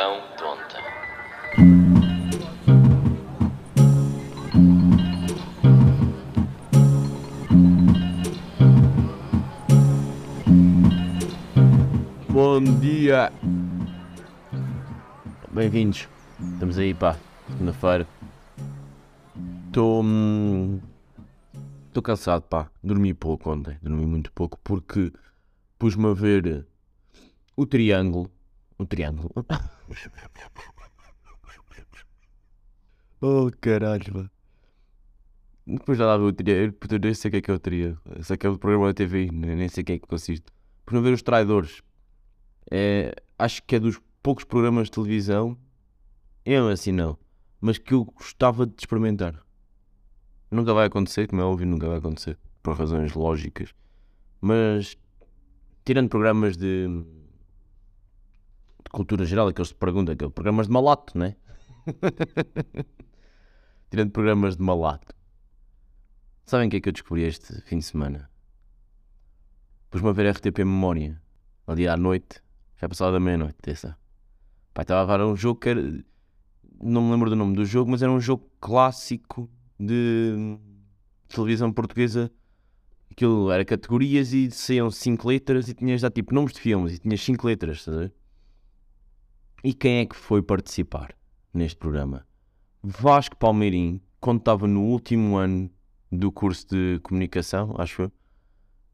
Multidão tonta. Bom dia! Bem-vindos. Estamos aí, pá. Segunda-feira. Estou. Estou cansado, pá. Dormi pouco ontem. Dormi muito pouco porque pus-me a ver o triângulo. O triângulo. oh, caralho, pá. Depois já lá ver o triângulo. Eu nem sei o que é que é o triângulo. Sei que é o programa da TV. Nem sei o que é que consiste. Por não ver os traidores. É, acho que é dos poucos programas de televisão, eu assim não, mas que eu gostava de experimentar. Nunca vai acontecer, como é óbvio, nunca vai acontecer, por razões lógicas. Mas, tirando programas de cultura geral, aqueles de pergunta, aqueles programas de malato, né? tirando programas de malato. Sabem o que é que eu descobri este fim de semana? Pus-me a ver RTP Memória, ali à noite, já passava da meia-noite, dessa. Pá, estava a ver um jogo que era. Não me lembro do nome do jogo, mas era um jogo clássico de televisão portuguesa. Aquilo era categorias e saíam 5 letras e tinhas já tipo nomes de filmes e tinhas 5 letras, estás a ver? E quem é que foi participar neste programa? Vasco Palmeirim, quando estava no último ano do curso de comunicação, acho eu,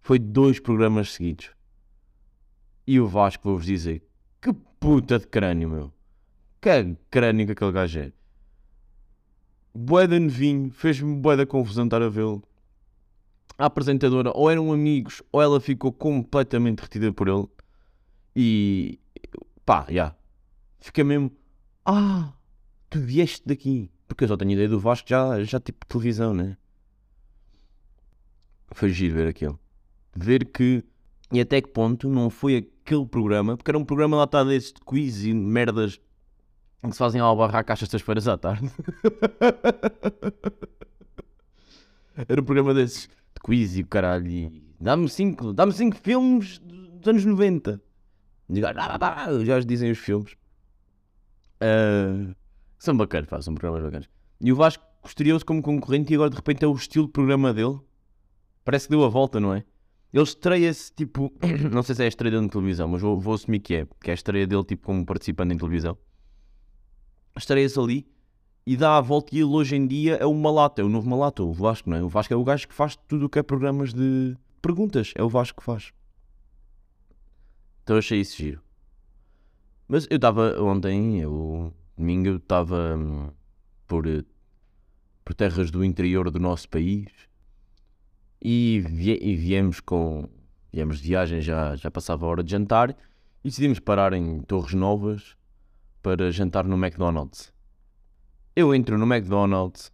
foi dois programas seguidos. E o Vasco, vou-vos dizer, que puta de crânio, meu. Que crânio que aquele gajo é. Bué de novinho, fez-me bué da confusão estar a vê-lo. A apresentadora, ou eram amigos, ou ela ficou completamente retida por ele. E pá, já. Fica mesmo, ah, tu vieste daqui. Porque eu só tenho ideia do Vasco já, já tipo televisão, né? Foi giro ver aquilo. Ver que, e até que ponto não foi aquele programa, porque era um programa lá está desses de quiz e merdas que se fazem ao barraca às sextas-feiras à tarde. era um programa desses de quiz e o caralho. e Dá-me cinco, dá-me cinco filmes dos anos 90. E "Ah, pá, pá", já dizem os filmes. Ah, são bacanas, pá, são programas bacanas. E o Vasco estreou-se como concorrente e agora de repente é o estilo de programa dele. Parece que deu a volta, não é? Ele estreia-se tipo. Não sei se é a estreia dele na televisão, mas vou, vou assumir que é. Que é a estreia dele tipo como participante em televisão. Estreia-se ali e dá a volta e ele hoje em dia é o Malato, é o novo Malato, o Vasco, não é? O Vasco é o gajo que faz tudo o que é programas de perguntas. É o Vasco que faz. Então achei isso giro. Mas eu estava ontem, eu, domingo, eu estava hum, por, por terras do interior do nosso país e, vie- e viemos com viemos de viagem, já, já passava a hora de jantar e decidimos parar em Torres Novas para jantar no McDonald's. Eu entro no McDonald's,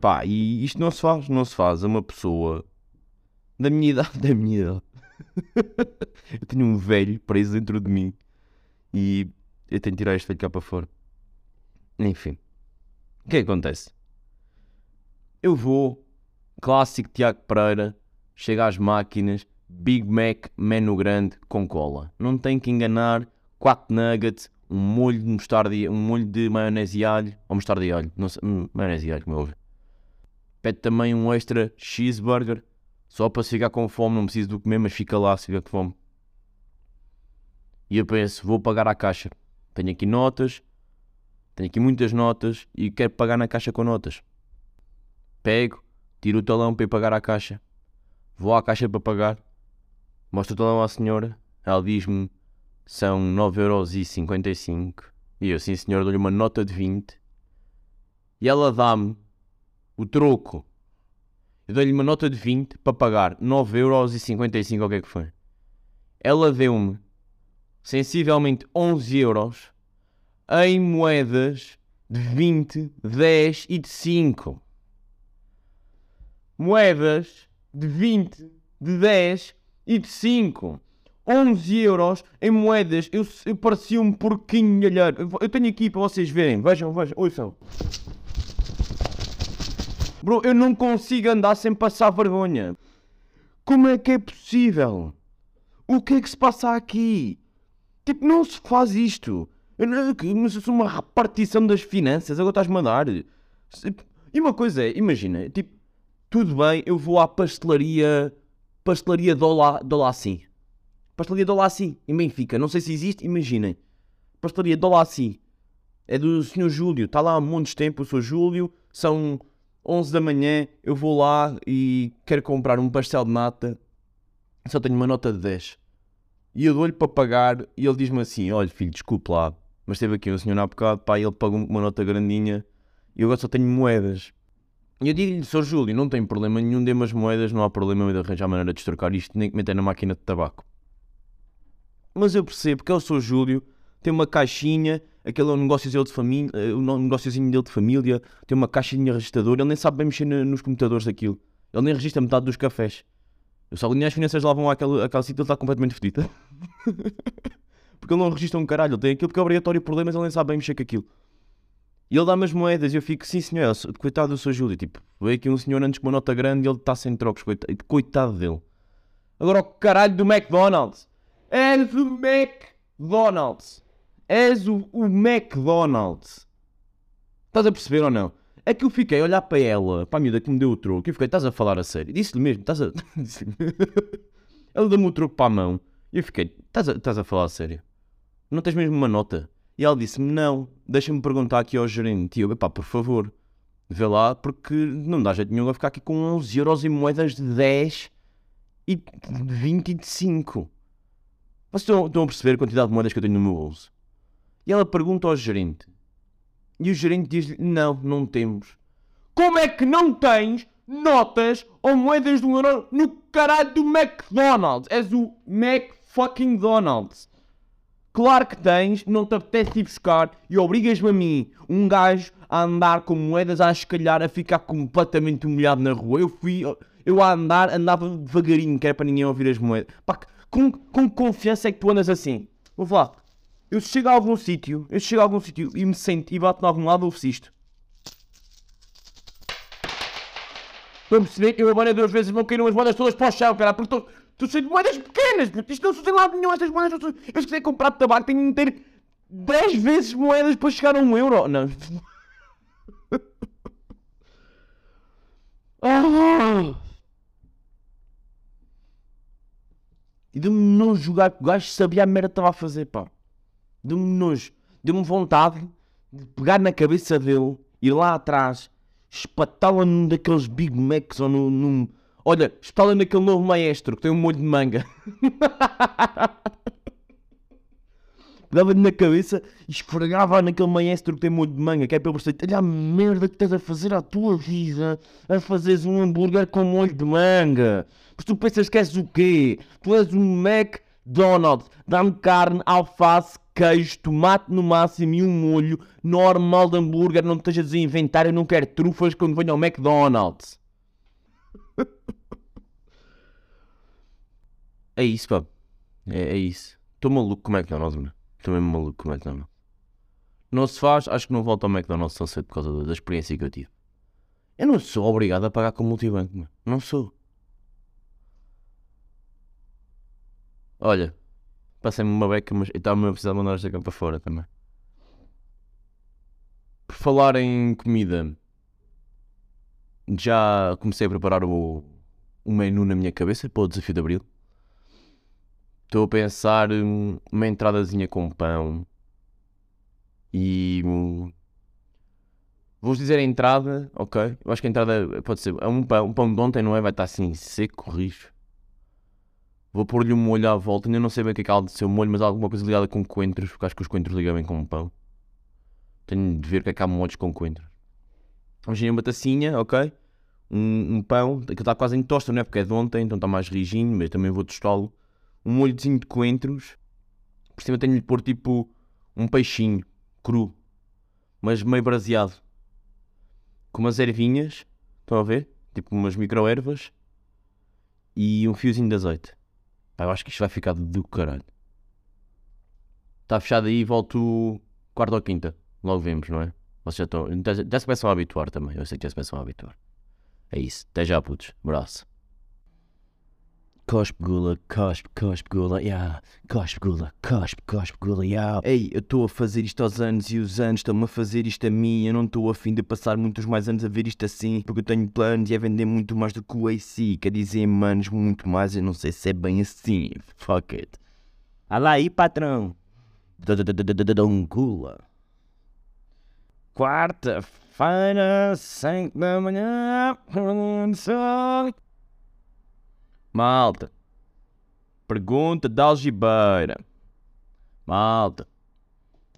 pá, e isto não se faz, não se faz a uma pessoa da minha idade, da minha idade. eu tenho um velho preso dentro de mim e eu tenho que tirar este velho cá para fora. Enfim, o que é que acontece? Eu vou, clássico Tiago Pereira, chega às máquinas, Big Mac, menu grande com cola. Não tem que enganar, 4 nuggets, um molho de mostarda um molho de maionese e alho, ou mostarda e alho, não sei, hum, maionese e alho, como óbvio. Pede também um extra cheeseburger, só para se ficar com fome, não preciso do comer, mas fica lá se ficar com fome. E eu penso, vou pagar à caixa. Tenho aqui notas, tenho aqui muitas notas e quero pagar na caixa com notas. Pego, tiro o talão para ir pagar à caixa. Vou à caixa para pagar. Mostro o talão à senhora. Ela diz-me são 9,55€. E eu, sim senhor, dou-lhe uma nota de 20. E ela dá-me o troco. Eu dou-lhe uma nota de 20 para pagar 9,55€ ou o que é que foi. Ela deu-me sensivelmente 11 euros em moedas de 20, 10 e de 5. Moedas de 20, de 10 e de 5. 11 euros em moedas. Eu, eu parecia um porquinho alheiro. Eu, eu tenho aqui para vocês verem. Vejam, vejam. Ouçam. Bro, eu não consigo andar sem passar vergonha. Como é que é possível? O que é que se passa aqui? Tipo, não se faz isto. Eu Mas eu sou uma repartição das finanças, agora estás-me a dar. E uma coisa é, imagina, tipo, tudo bem, eu vou à pastelaria, pastelaria Dolá, Dolacim. Pastelaria Dolacim, em Benfica, não sei se existe, imaginem. Pastelaria Dolacim. É do Sr. Júlio, está lá há de tempo, eu sou Júlio, são 11 da manhã, eu vou lá e quero comprar um pastel de nata, só tenho uma nota de 10. E eu dou-lhe para pagar e ele diz-me assim, olha filho, desculpe lá, mas teve aqui um senhor há bocado, pá, ele pagou-me uma nota grandinha e eu agora só tenho moedas. E eu digo-lhe, Sr. Júlio, não tem problema nenhum, dê-me as moedas, não há problema de arranjar maneira de trocar isto, nem que meter na máquina de tabaco. Mas eu percebo que é o Sr. Júlio, tem uma caixinha, aquele é um de família, eh, um negóciozinho dele de família, tem uma caixinha registradora, ele nem sabe bem mexer nos computadores daquilo. Ele nem registra metade dos cafés. Eu só alinhei as finanças lá vão àquele, àquele sítio, ele está completamente fedido. porque ele não registra um caralho, ele tem aquilo porque é obrigatório problemas, ele nem sabe bem mexer com aquilo. E ele dá-me as moedas e eu fico, sim senhor, coitado do Sr. Júlio, tipo, veio aqui um senhor antes com uma nota grande e ele está sem trocos, coitado, coitado dele. Agora o caralho do McDonald's. És o McDonald's. És o, o McDonald's. Estás a perceber ou não? É que eu fiquei a olhar para ela, para a miúda que me deu o troco, e eu fiquei, estás a falar a sério? Disse-lhe mesmo, estás a. Ela deu-me o troco para a mão, e eu fiquei, estás a, estás a falar a sério? Não tens mesmo uma nota? E ela disse-me, não, deixa-me perguntar aqui ao gerente. E eu, pá, por favor, vê lá, porque não dá jeito nenhum a ficar aqui com 11 euros em moedas de 10 e de 20 e de 5. Vocês estão, estão a perceber a quantidade de moedas que eu tenho no meu bolso? E ela pergunta ao gerente. E o gerente diz-lhe: Não, não temos. Como é que não tens notas ou moedas de um euro no caralho do McDonald's? És o Mac fucking Donald's. Claro que tens, não te apetece ir buscar e obrigas-me a mim, um gajo, a andar com moedas a escalhar, a ficar completamente humilhado na rua. Eu fui, eu a andar, andava devagarinho, que era para ninguém ouvir as moedas. Pá, com, com confiança é que tu andas assim? Vou falar. Eu chego a algum sítio, eu chego a algum sítio e me sento e bato em algum lado, ouve-se isto. Estou a perceber que eu agora duas vezes vão cair umas moedas todas para o chão, cara, porque estou, estou cheio de moedas pequenas, isto não se tem lado nenhum, estas moedas não se- Eu se quiser comprar tabaco tenho de meter 10 vezes moedas para chegar a um euro. Não. Ah! E deu-me nojo jogar que o gajo sabia a merda que estava a fazer, pá. Deu-me nojo. Deu-me vontade de pegar na cabeça dele, ir lá atrás, espatá-la num daqueles Big Macs ou num. num... Olha, espatá-la naquele novo maestro que tem um molho de manga. Pegava-lhe na cabeça e esfregava naquele maestro que tem molho de manga, que é para ele perceber, olha a merda que estás a fazer à tua vida, a fazeres um hambúrguer com molho de manga. Mas tu pensas que és o quê? Tu és um McDonald's, dá-me carne, alface, queijo, tomate no máximo e um molho normal de hambúrguer, não te estejas a inventar, eu não quero trufas quando venho ao McDonald's. É isso, pá. É, é isso. Estou maluco com o McDonald's, mano. Estou mesmo maluco com o McDonald's. Não se faz, acho que não volto ao McDonald's tão cedo por causa da experiência que eu tive. Eu não sou obrigado a pagar com multibanco, mano. Não sou. Olha, passei-me uma beca, mas eu estava a precisar mandar esta para fora também. Por falar em comida, já comecei a preparar o, o menu na minha cabeça para o desafio de Abril. Estou a pensar hum, uma entradazinha com pão e. hum, Vou-vos dizer a entrada, ok? Eu acho que a entrada pode ser. É um pão, um pão de ontem, não é? Vai estar assim seco, rijo. Vou pôr-lhe um molho à volta. Ainda não sei bem o que é que há de ser o molho, mas alguma coisa ligada com coentros, porque acho que os coentros ligam bem com o pão. Tenho de ver o que é que há molhos com coentros. Imagina uma tacinha, ok? Um, um pão, que está quase em tosta, não é? Porque é de ontem, então está mais rijinho, mas também vou tostá-lo. Um molhozinho de coentros. Por cima tenho de pôr tipo um peixinho cru, mas meio braseado. Com umas ervinhas, estão a ver? Tipo umas micro-ervas. E um fiozinho de azeite. Eu acho que isto vai ficar do caralho. Está fechado aí, volto quarta ou quinta. Logo vemos, não é? Vocês já estão. Já se começam a habituar também. Eu sei que já se começam a habituar. É isso. Até já, putos. Abraço. Cospe gula, cospe, cospe gula, yeah. Cospe gula, cospe, cospe gula, yeah. Ei, eu estou a fazer isto aos anos e os anos estão-me a fazer isto a mim. Eu não estou a fim de passar muitos mais anos a ver isto assim, porque eu tenho planos e é vender muito mais do que o AC. Quer dizer, manos, muito mais. Eu não sei se é bem assim. Fuck it. Alá aí, patrão. Gula. Quarta-feira, 5 da manhã. Malta. Pergunta da algibeira. Malta.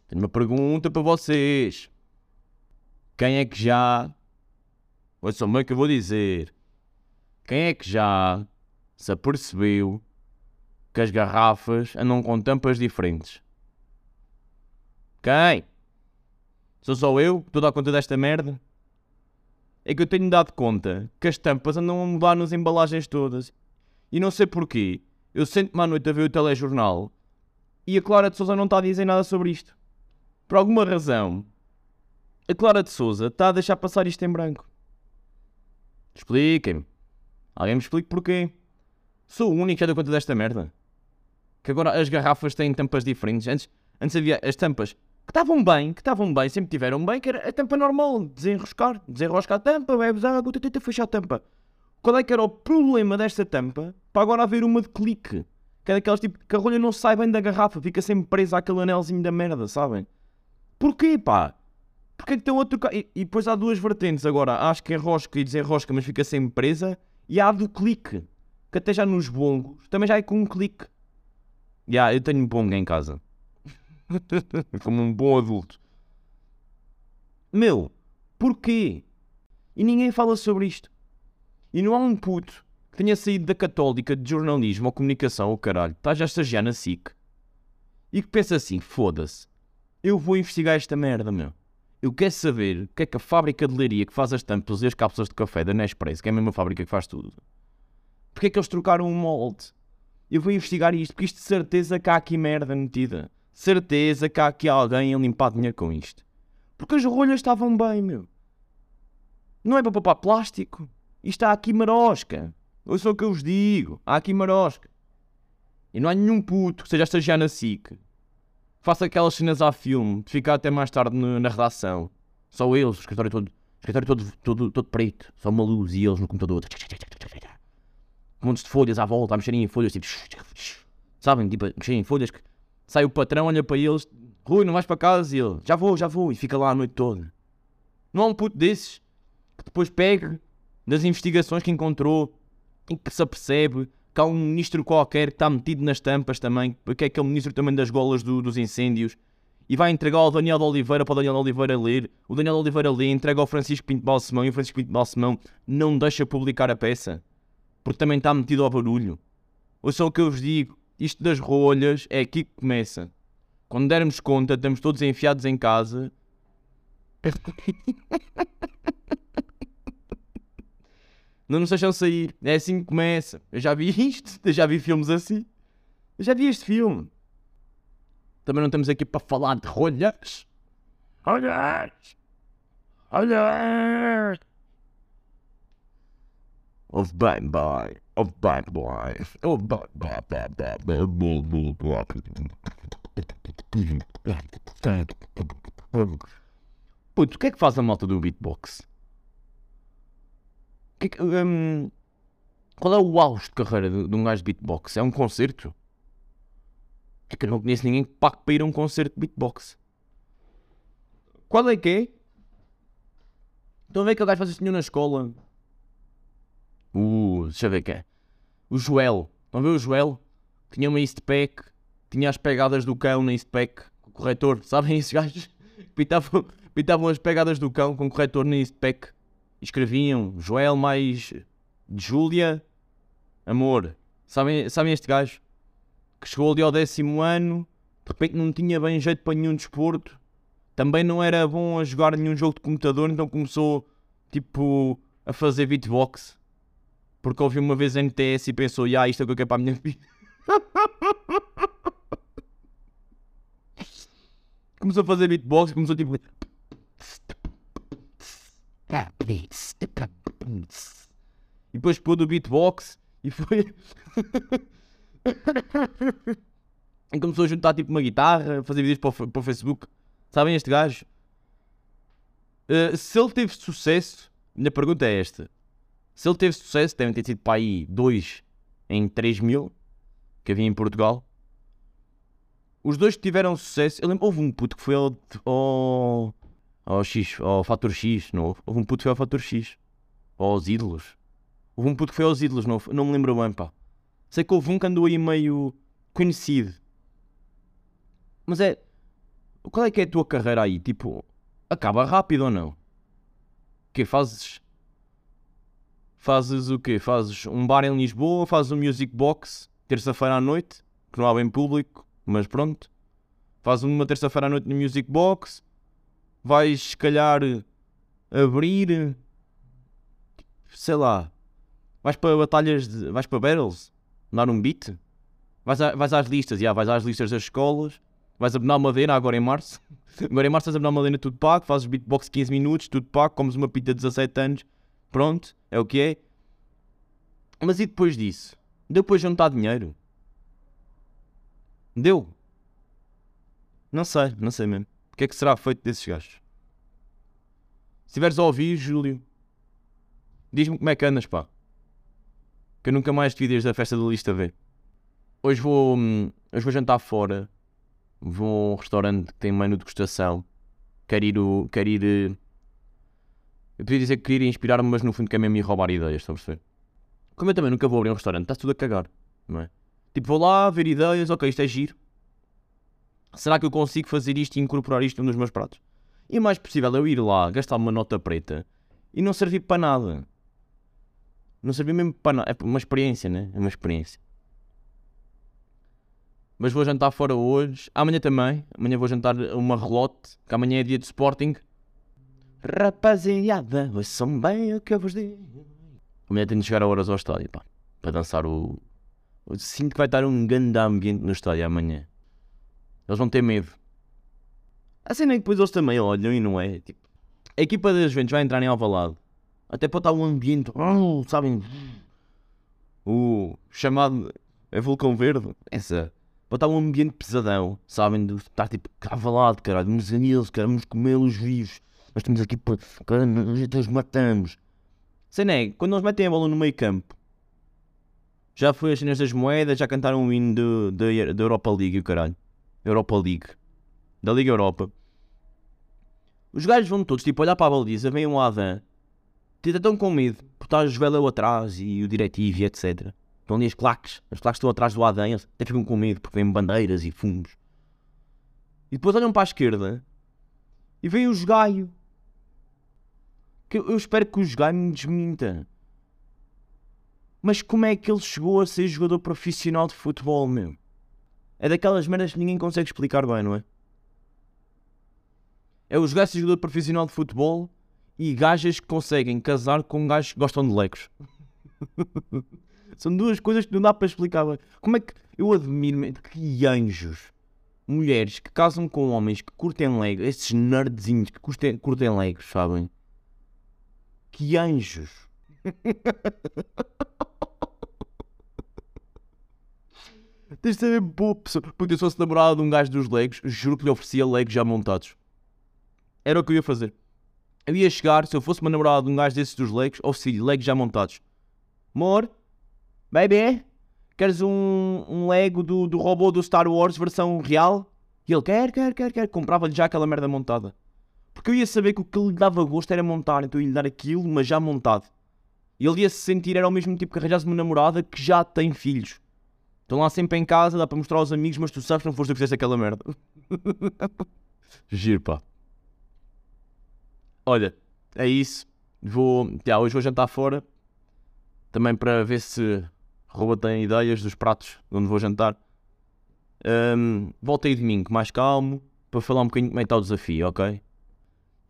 Tenho uma pergunta para vocês. Quem é que já. Ouçam bem o que eu vou dizer. Quem é que já se apercebeu que as garrafas andam com tampas diferentes? Quem? Sou só eu que estou a dar conta desta merda? É que eu tenho dado conta que as tampas andam a mudar nas embalagens todas. E não sei porquê. Eu sento-me à noite a ver o telejornal e a Clara de Souza não está a dizer nada sobre isto. Por alguma razão, a Clara de Souza está a deixar passar isto em branco. Expliquem-me. Alguém me explique porquê. Sou o único que já deu conta desta merda. Que agora as garrafas têm tampas diferentes. Antes, antes havia as tampas que estavam bem, que estavam bem, sempre tiveram bem, que era a tampa normal, desenroscar, desenrosca a tampa, bebes água, tenta fechar a tampa. Qual é que era o problema desta tampa para agora haver uma de clique? Que é daquelas tipo que a rolha não sai bem da garrafa, fica sempre presa àquele anelzinho da merda, sabem? Porquê, pá? Porquê que tem outro. E, e depois há duas vertentes agora. Acho que enrosca e desenrosca, mas fica sempre presa. E há a do clique, que até já nos bongos também já é com um clique. Já, yeah, eu tenho um bongo em casa. Como um bom adulto. Meu, porquê? E ninguém fala sobre isto. E não há um puto que tenha saído da católica de jornalismo ou comunicação ou caralho, está já a estagiar na SIC e que pensa assim: foda-se, eu vou investigar esta merda, meu. Eu quero saber o que é que a fábrica de leiria que faz as tampas e as cápsulas de café da Nespresso, que é a mesma fábrica que faz tudo, porque é que eles trocaram um molde? Eu vou investigar isto, porque isto de certeza que há aqui merda metida. Certeza que há aqui alguém a limpar dinheiro com isto. Porque as rolhas estavam bem, meu. Não é para papar plástico. Isto há aqui marosca. Ouçam o que eu vos digo. Há aqui marosca. E não há nenhum puto que seja a estagiar na SIC. Faça aquelas cenas à filme, de ficar até mais tarde na, redação. Só eles, o escritório todo, o escritório todo, todo, todo preto. Só uma luz e eles no computador. Montes de folhas à volta, a mexerem em folhas, tipo. Sabem, tipo, a mexerem em folhas. Que sai o patrão, olha para eles. Rui, não vais para casa? E ele, já vou, já vou. E fica lá a noite toda. Não há um puto desses que depois pega das investigações que encontrou e que se apercebe que há um ministro qualquer que está metido nas tampas também, que é aquele ministro também das golas do, dos incêndios, e vai entregar ao Daniel de Oliveira para o Daniel de Oliveira ler. O Daniel de Oliveira lê, entrega ao Francisco Pinto Balsemão e o Francisco Pinto Balsemão não deixa publicar a peça, porque também está metido ao barulho. Ou só o que eu vos digo, isto das rolhas é aqui que começa. Quando dermos conta, estamos todos enfiados em casa. Não nos deixam sair. É assim que começa. Eu já vi isto. Eu já vi filmes assim. Eu já vi este filme. Também não estamos aqui para falar de rolhas. Rolhas! Rolhas! Of bem, boy. Of bem, boy. Of bem, boy. Puto, o que é que faz a malta do beatbox? Que, um, qual é o auge de carreira de, de, um gajo de beatbox? É um concerto? É que eu não conheço ninguém que pague para ir a um concerto de beatbox. Qual é que é? Estão a ver que o gajo faz isso na escola? Uh, deixa eu ver quem é. O Joel. Estão a ver o Joel? Tinha uma Eastpack. Tinha as pegadas do cão na Eastpack. Com o corretor. Sabem esses gajos? Pitavam, pitavam as pegadas do cão com o corretor na Eastpack escreviam Joel mais Júlia, amor. Sabem, sabem este gajo? Que chegou ali ao décimo ano, de repente não tinha bem jeito para nenhum desporto, também não era bom a jogar nenhum jogo de computador, então começou tipo a fazer beatbox. Porque ouviu uma vez NTS e pensou, ah, isto é o que eu quero para a minha vida. começou a fazer beatbox, começou tipo. E depois pôs o beatbox E foi. e começou a juntar tipo uma guitarra, fazer vídeos para o, para o Facebook. Sabem este gajo? Uh, se ele teve sucesso, minha pergunta é esta: se ele teve sucesso, devem ter sido para aí 2 em 3 mil que havia em Portugal. Os dois que tiveram sucesso, eu lembro, houve um puto que foi ao, ao, ao X, ao Fator X, não houve? Houve um puto que foi ao Fator X, ou aos ídolos. Houve um puto que foi aos ídolos, não, não me lembro bem, pá. Sei que houve um que andou aí meio conhecido. Mas é. Qual é que é a tua carreira aí? Tipo, acaba rápido ou não? Que fazes. Fazes o quê? Fazes um bar em Lisboa, fazes um music box, terça-feira à noite, que não há bem público, mas pronto. Fazes uma terça-feira à noite no music box, vais se calhar abrir. Sei lá. Vais para batalhas de. vais para battles, dar um beat. Vais, a- vais às listas, já, vais às listas das escolas, vais a Benal Madeira agora em março. Agora em março vais a Benal Madeira tudo pago, fazes beatbox 15 minutos, tudo pago, comes uma pita de 17 anos, pronto, é o que é. Mas e depois disso? Para juntar dinheiro? Deu? Não sei, não sei mesmo. O que é que será feito desses gajos? Se estiveres a ouvir, Júlio, diz-me como é que andas, pá. Que eu nunca mais te vi desde a festa do Lista V. Hoje vou, hum, hoje vou jantar fora. Vou a um restaurante que tem menu de degustação. Quero ir. Quero ir eh, eu podia dizer que queria inspirar-me, mas no fundo quer mesmo ir roubar ideias, estão a perceber? Como eu também nunca vou abrir um restaurante, está tudo a cagar, não é? Tipo, vou lá ver ideias, ok, isto é giro. Será que eu consigo fazer isto e incorporar isto num dos meus pratos? E mais possível eu ir lá, gastar uma nota preta e não servir para nada. Não servir mesmo para nada. É uma experiência, né? É uma experiência. Mas vou jantar fora hoje. Amanhã também. Amanhã vou jantar uma relote, que amanhã é dia de Sporting. Rapaziada, ouçam bem o que eu vos digo. Amanhã tenho de chegar a horas ao estádio, pá. Para dançar o... Eu sinto que vai estar um grande ambiente no estádio amanhã. Eles vão ter medo. A cena é que depois eles também olham e não é. Tipo, a equipa das Juventus vai entrar em Alvalade. Até pode estar um ambiente, oh, sabem, o chamado é vulcão verde. Essa. Pode estar um ambiente pesadão, sabem, de estar tipo Alvalade, caralho, vamos a eles, vamos comê-los vivos. Nós estamos aqui para, cara, nós até os matamos. Cena é, quando eles metem a bola no meio campo, já foi as cenas das moedas, já cantaram o hino da Europa League, o caralho. Europa League. Da Liga Europa. Os gajos vão todos, tipo, olhar para a baliza, vem um Adam, tipo, estão com medo, porque está a Jovelão atrás e o diretivo e etc. Estão ali as claques, as claques estão atrás do Adam, até ficam com medo, porque vêm bandeiras e fumos. E depois olham para a esquerda e vem os gaio. Que eu eu espero que os gaio me desminta. Mas como é que ele chegou a ser jogador profissional de futebol, meu? É daquelas merdas que ninguém consegue explicar bem, não é? É os gajos jogador profissional de futebol e gajas que conseguem casar com gajos que gostam de legos. São duas coisas que não dá para explicar bem. Como é que eu admiro que anjos, mulheres que casam com homens que curtem legos, esses nerdzinhos que curtem, curtem legos, sabem? Que anjos. Tens de saber boa pessoa. Porque eu se fosse namorado de um gajo dos Legos, juro que lhe oferecia Legos já montados. Era o que eu ia fazer. Eu ia chegar, se eu fosse uma namorada de um gajo desses dos Legos, oferecia Legos já montados. Amor, baby, queres um, um Lego do, do robô do Star Wars versão real? E ele quer, quer, quer, quer. Comprava-lhe já aquela merda montada. Porque eu ia saber que o que lhe dava gosto era montar, então eu ia lhe dar aquilo, mas já montado. E ele ia se sentir, era o mesmo tipo que arranjasse uma namorada que já tem filhos. Estão lá sempre em casa, dá para mostrar aos amigos, mas tu sabes que não foste tu que fizeste aquela merda. Giro, pá. Olha, é isso. Vou, já, hoje vou jantar fora. Também para ver se Rouba tem ideias dos pratos de onde vou jantar. Ahm, volto aí domingo, mais calmo, para falar um bocadinho como é que está o desafio, ok?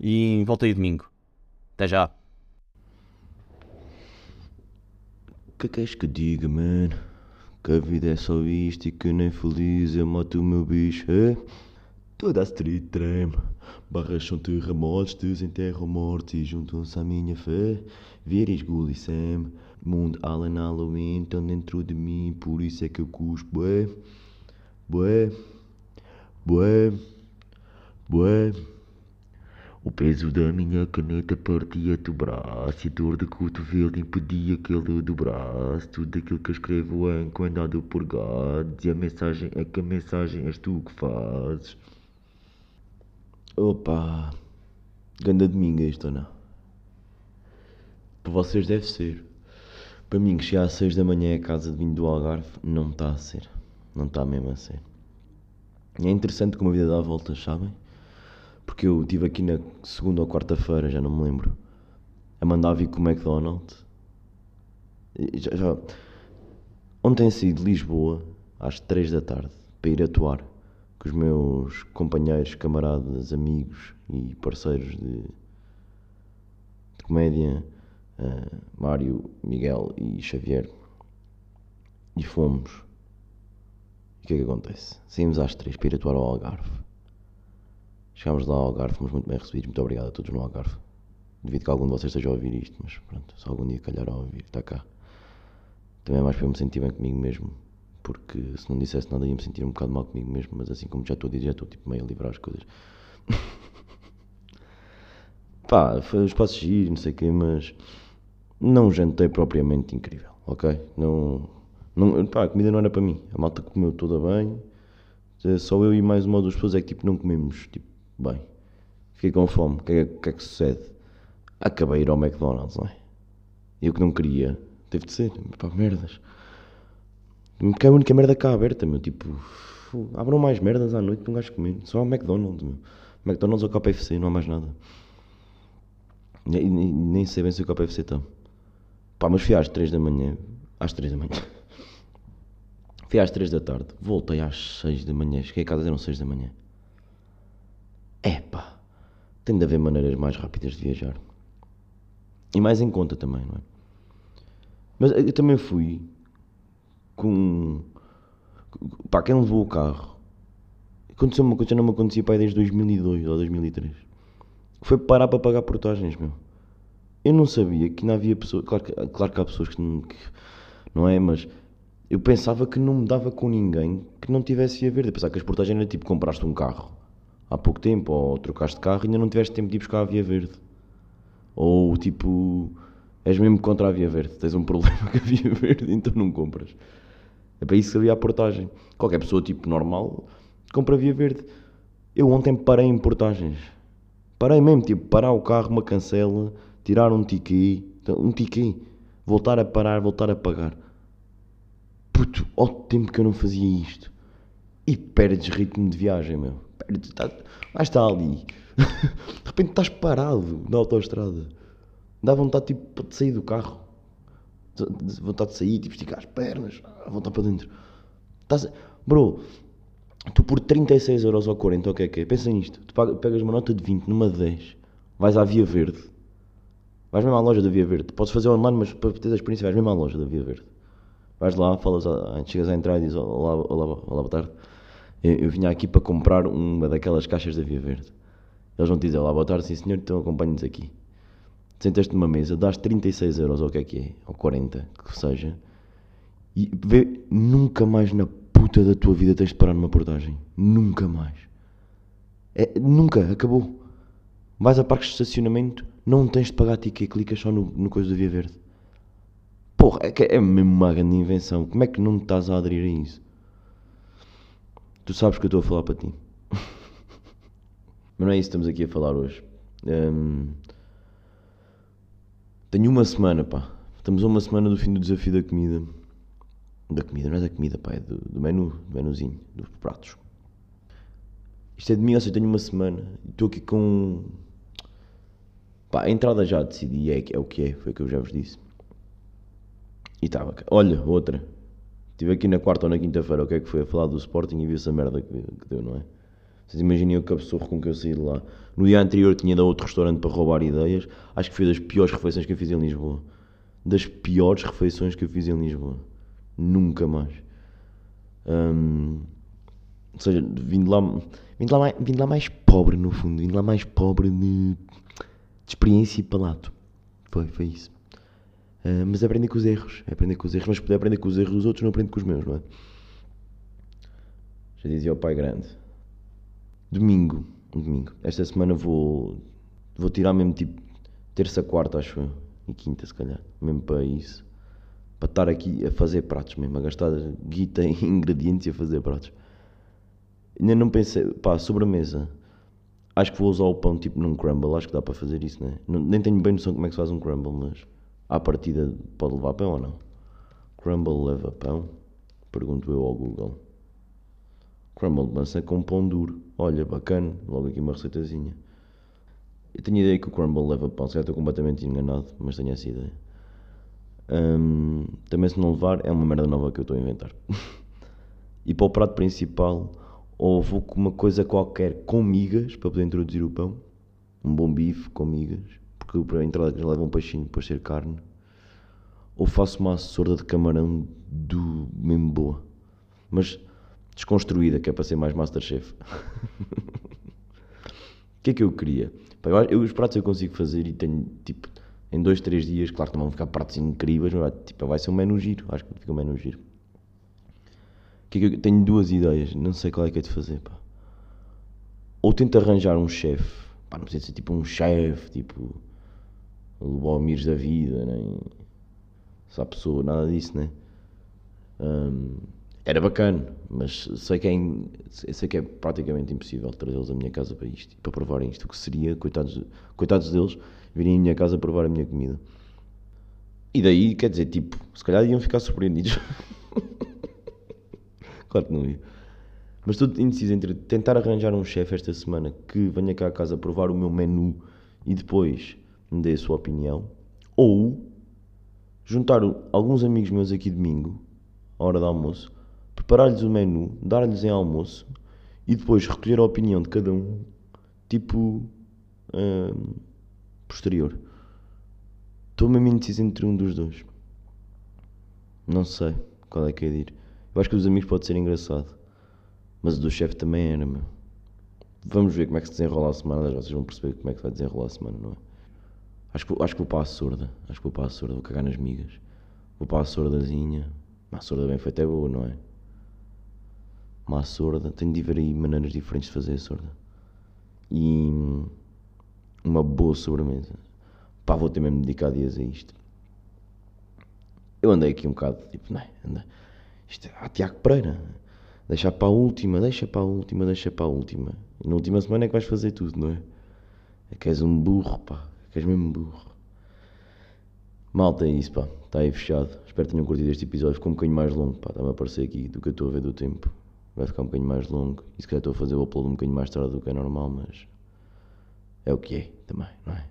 E volto aí domingo. Até já. Que queres que diga, man? Que a vida é só isto e que nem feliz eu mato o meu bicho, é? Toda a street treme, barras são terremotos, desenterram mortos e juntam-se à minha fé. Viris, Gulli, Sam, Mundo Allen Halloween estão dentro de mim, por isso é que eu cuspo. Bué, bué, bué, bué. O peso da minha caneta partia-te o braço e a dor de cotovelo impedia que ele dobrasse. Tudo aquilo que eu escrevo é encomendado por God e a mensagem é que a mensagem és tu que fazes. Opa, ganda domingo este ou não? Para vocês deve ser. Para mim, que chegar às 6 da manhã a casa de vinho do Algarve, não está a ser. Não está mesmo a ser. E é interessante como a vida dá voltas, sabem? Porque eu estive aqui na segunda ou quarta-feira, já não me lembro, a mandar vir com o McDonald's. Já, já... Ontem saí de Lisboa às 3 da tarde para ir atuar com os meus companheiros, camaradas, amigos e parceiros de, de comédia, eh, Mário, Miguel e Xavier. E fomos. E o que é que acontece? Saímos às 3 para ir atuar ao Algarve. Chegámos lá ao Algarve, fomos muito bem recebidos. Muito obrigado a todos no Algarve. Devido que algum de vocês esteja a ouvir isto, mas pronto, se algum dia calhar a ouvir, está cá. Também é mais para eu me sentir bem comigo mesmo, porque se não dissesse nada ia me sentir um bocado mal comigo mesmo, mas assim como já estou a dizer, já estou tipo meio a livrar as coisas. Pá, foi um espaço giro, não sei o quê, mas não jantei propriamente incrível, ok? Não, não, pá, a comida não era para mim, a malta comeu toda bem, só eu e mais uma ou duas pessoas é que tipo não comemos, tipo, bem. Fiquei com fome, o que, é, o que é que sucede? Acabei de ir ao McDonald's, não é? Eu que não queria, teve de ser, pá, merdas. Porque é a única merda cá aberta, meu, tipo, abram mais merdas à noite para um gajo comer, só há McDonald's, meu. McDonald's ou KFC, não há mais nada. E- nem sei bem se o KFC está. Pá, mas fui às 3 da manhã, às 3 da manhã. Fui às 3 da tarde, voltei às 6 da manhã, cheguei a casa eram 6 da manhã. Epá, tem de haver maneiras mais rápidas de viajar. E mais em conta também, não é? Mas eu também fui com. Pá, quem levou o carro? Aconteceu uma coisa que não me acontecia pá, desde 2002 ou 2003. Foi parar para pagar portagens, meu. Eu não sabia que não havia pessoas. Claro que, claro que há pessoas que não, que não é, mas eu pensava que não me dava com ninguém que não tivesse via verde. Eu pensava que as portagens era tipo compraste um carro há pouco tempo ou trocaste de carro e ainda não tiveste tempo de ir buscar a via verde. Ou tipo, és mesmo contra a via verde, tens um problema com a via verde, então não compras. É para isso que havia a portagem. Qualquer pessoa tipo normal compra a via verde. Eu ontem parei em portagens. Parei mesmo, tipo, parar o carro, uma cancela, tirar um ticket, um ticket, voltar a parar, voltar a pagar. Puto, ao tempo que eu não fazia isto. E perdes ritmo de viagem, meu. Perdes, tá, lá está ali. de repente estás parado na autoestrada. Dá vontade tipo, de sair do carro. De- de Vontade de sair, tipo, esticar as pernas, ah, voltar para dentro. Estás, bro, tu por 36 euros ou 40, ou o que é que é? Pensa nisto. Tu pegas uma nota de 20 numa de 10, vais à Via Verde. Vais mesmo à loja da Via Verde. Podes fazer online, mas para ter a experiência, vais mesmo à loja da Via Verde. Vais lá, falas, a- chegas à entrada e dizes olá, olá, olá, boa tarde. Eu, eu vinha aqui para comprar uma daquelas caixas da Via Verde. Eles vão te dizer olá, boa tarde, sim senhor, então acompanhe-nos aqui. Sentas-te numa mesa, dás 36 euros, ou o que é que é, ou 40, que seja, e vê, nunca mais na puta da tua vida tens de parar numa portagem. Nunca mais. É, nunca, acabou. Vais a parques de estacionamento, não tens de pagar ticket, clicas só no, no coisa da Via Verde. Porra, é, é mesmo uma grande invenção. Como é que não estás a aderir a isso? Tu sabes que eu estou a falar para ti. Mas não é isso que estamos aqui a falar hoje. Hum, tenho uma semana, pá. Estamos a uma semana do fim do desafio da comida. Da comida, não é da comida, pá, é do, do menu, do menuzinho, dos pratos. Isto é de mim, ou seja, tenho uma semana. Estou aqui com. Pá, a entrada já decidi, é, é o que é, foi o que eu já vos disse. E estava. Olha, outra. Estive aqui na quarta ou na quinta-feira, o que é que foi? A falar do Sporting e vi essa merda que, que deu, não é? Vocês imaginem o cabçorro com que eu saí de lá. No dia anterior tinha ido a outro restaurante para roubar ideias. Acho que foi das piores refeições que eu fiz em Lisboa. Das piores refeições que eu fiz em Lisboa. Nunca mais. Hum, ou seja, vim de lá, vim de lá, mais, vim de lá mais pobre, no fundo. Vim de lá mais pobre de, de experiência e palato. Foi, foi isso. Ah, mas aprender com os erros, é aprender com os erros, mas se puder aprender com os erros dos outros, não aprende com os meus, não é? Já dizia o pai grande. Domingo, domingo. Esta semana vou, vou tirar mesmo tipo terça, quarta, acho eu, e quinta se calhar, mesmo para isso. Para estar aqui a fazer pratos mesmo, a gastar guita em ingredientes e a fazer pratos. Ainda não pensei, pá, sobremesa. Acho que vou usar o pão tipo num crumble, acho que dá para fazer isso, né? não Nem tenho bem noção como é que se faz um crumble, mas à partida pode levar pão ou não? Crumble leva pão? Pergunto eu ao Google. Crumble de maçã com pão duro. Olha, bacana, logo aqui uma receitazinha. Eu tenho ideia que o crumble leva pão, se calhar estou completamente enganado, mas tenho essa ideia. Hum, também se não levar, é uma merda nova que eu estou a inventar. e para o prato principal, ou vou com uma coisa qualquer com migas para poder introduzir o pão. Um bom bife com migas, porque para a entrada eles levam um peixinho para ser carne. Ou faço uma sorda de camarão do mesmo boa, mas desconstruída, que é para ser mais Masterchef. O que é que eu queria? Eu, eu- os pratos eu consigo fazer e tenho tipo em dois, três dias, claro que não vão ficar pratos incríveis, mas tipo, vai ser um menu giro. Acho que fica um menu giro. Que é que eu- tenho duas ideias, não sei qual é que é de fazer. Pá. Ou tento arranjar um chefe, pá, não precisa ser tipo um chefe, tipo o Lubomir da vida, nem pessoa, nada disso, né? Hum, era bacana, mas sei que, é sei que é praticamente impossível trazê-los à minha casa para isto, para provarem isto, o que seria, coitados, coitados deles, virem à minha casa provar a minha comida. E daí, quer dizer, tipo, se calhar iam ficar surpreendidos. claro que não ia. Mas estou indeciso entre tentar arranjar um chefe esta semana que venha cá a casa provar o meu menu e depois me dê a sua opinião, ou juntar alguns amigos meus aqui domingo, à hora do almoço, preparar-lhes o menu, dar-lhes em almoço e depois recolher a opinião de cada um, tipo, hum, posterior. Estou mesmo indeciso entre um dos dois. Não sei qual é que é de ir. Eu acho que dos amigos pode ser engraçado. Mas o do chefe também era, meu. Vamos ver como é que se desenrola a semana. Vocês vão perceber como é que vai desenrolar a semana, não é? Acho que, acho que vou para a sorda. Acho que vou para a sorda. Vou cagar nas migas. Vou para a sordazinha. Uma sorda bem feita é boa, não é? Uma sorda. Tenho de ver aí maneiras diferentes de fazer a sorda. E uma boa sobremesa. Pá, vou ter mesmo de dedicar dias a isto. Eu andei aqui um bocado, tipo, não é? Andei. Isto é ah, Tiago Pereira. Deixa para a última, deixa para a última, deixa para a última. E na última semana é que vais fazer tudo, não é? É que és um burro, pá. Que és mesmo burro. Malta, é isso, pá. Está aí fechado. Espero que tenham curtido este episódio. Ficou um bocadinho mais longo, pá. Está-me a aparecer aqui do que eu estou a ver do tempo. Vai ficar um bocadinho mais longo. E se calhar estou a fazer o upload um bocadinho mais tarde do que é normal, mas. É o que é, também, não é?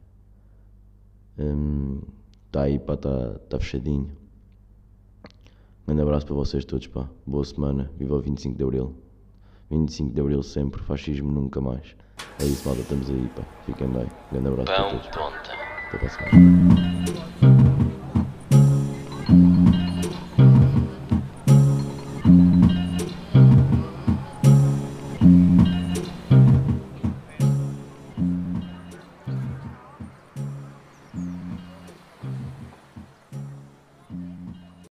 Está aí, pá. Está tá fechadinho. Grande abraço para vocês todos, pá. Boa semana. Viva o 25 de Abril. 25 de Abril sempre. Fascismo nunca mais. É isso, malta. Estamos aí, pá. Fiquem bem. Grande abraço para Pão todos. ponta. Até para a semana.